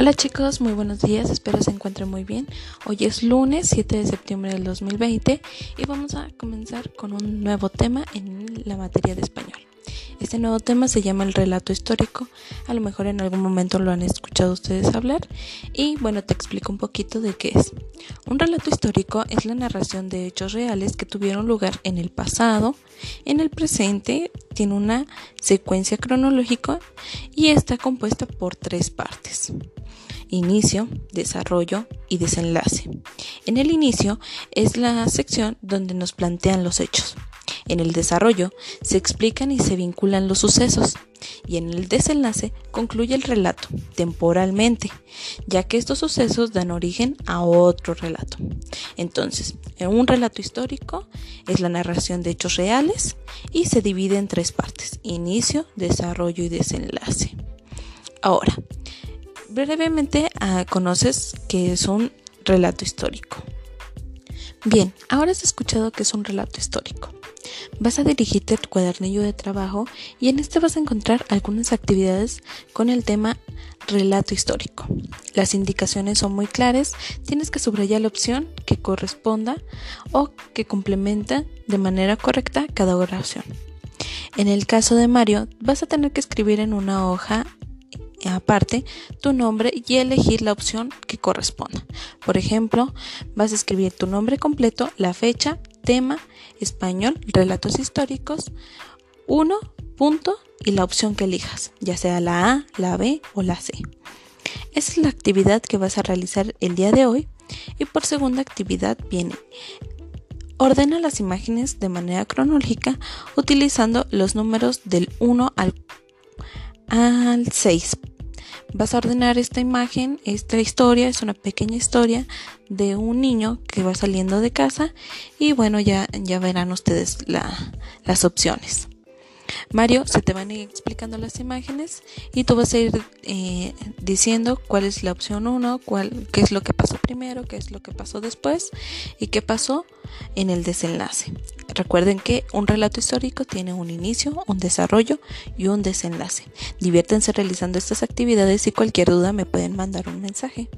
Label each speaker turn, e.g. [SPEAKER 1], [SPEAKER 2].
[SPEAKER 1] Hola chicos, muy buenos días, espero se encuentren muy bien. Hoy es lunes 7 de septiembre del 2020 y vamos a comenzar con un nuevo tema en la materia de español. Este nuevo tema se llama el relato histórico. A lo mejor en algún momento lo han escuchado ustedes hablar. Y bueno, te explico un poquito de qué es. Un relato histórico es la narración de hechos reales que tuvieron lugar en el pasado, en el presente, tiene una secuencia cronológica y está compuesta por tres partes inicio, desarrollo y desenlace. En el inicio es la sección donde nos plantean los hechos. En el desarrollo se explican y se vinculan los sucesos y en el desenlace concluye el relato temporalmente, ya que estos sucesos dan origen a otro relato. Entonces, en un relato histórico es la narración de hechos reales y se divide en tres partes, inicio, desarrollo y desenlace. Ahora, brevemente ah, conoces que es un relato histórico. Bien, ahora has escuchado que es un relato histórico. Vas a dirigirte a tu cuadernillo de trabajo y en este vas a encontrar algunas actividades con el tema relato histórico. Las indicaciones son muy claras, tienes que subrayar la opción que corresponda o que complementa de manera correcta cada oración. En el caso de Mario, vas a tener que escribir en una hoja aparte tu nombre y elegir la opción que corresponda. Por ejemplo, vas a escribir tu nombre completo, la fecha, tema, español, relatos históricos, 1, punto y la opción que elijas, ya sea la A, la B o la C. Esa es la actividad que vas a realizar el día de hoy y por segunda actividad viene Ordena las imágenes de manera cronológica utilizando los números del 1 al, al 6 Vas a ordenar esta imagen, esta historia, es una pequeña historia de un niño que va saliendo de casa y bueno, ya, ya verán ustedes las opciones. Mario se te van a ir explicando las imágenes y tú vas a ir eh, diciendo cuál es la opción 1, qué es lo que pasó primero, qué es lo que pasó después y qué pasó en el desenlace. Recuerden que un relato histórico tiene un inicio, un desarrollo y un desenlace. Diviértanse realizando estas actividades y cualquier duda me pueden mandar un mensaje.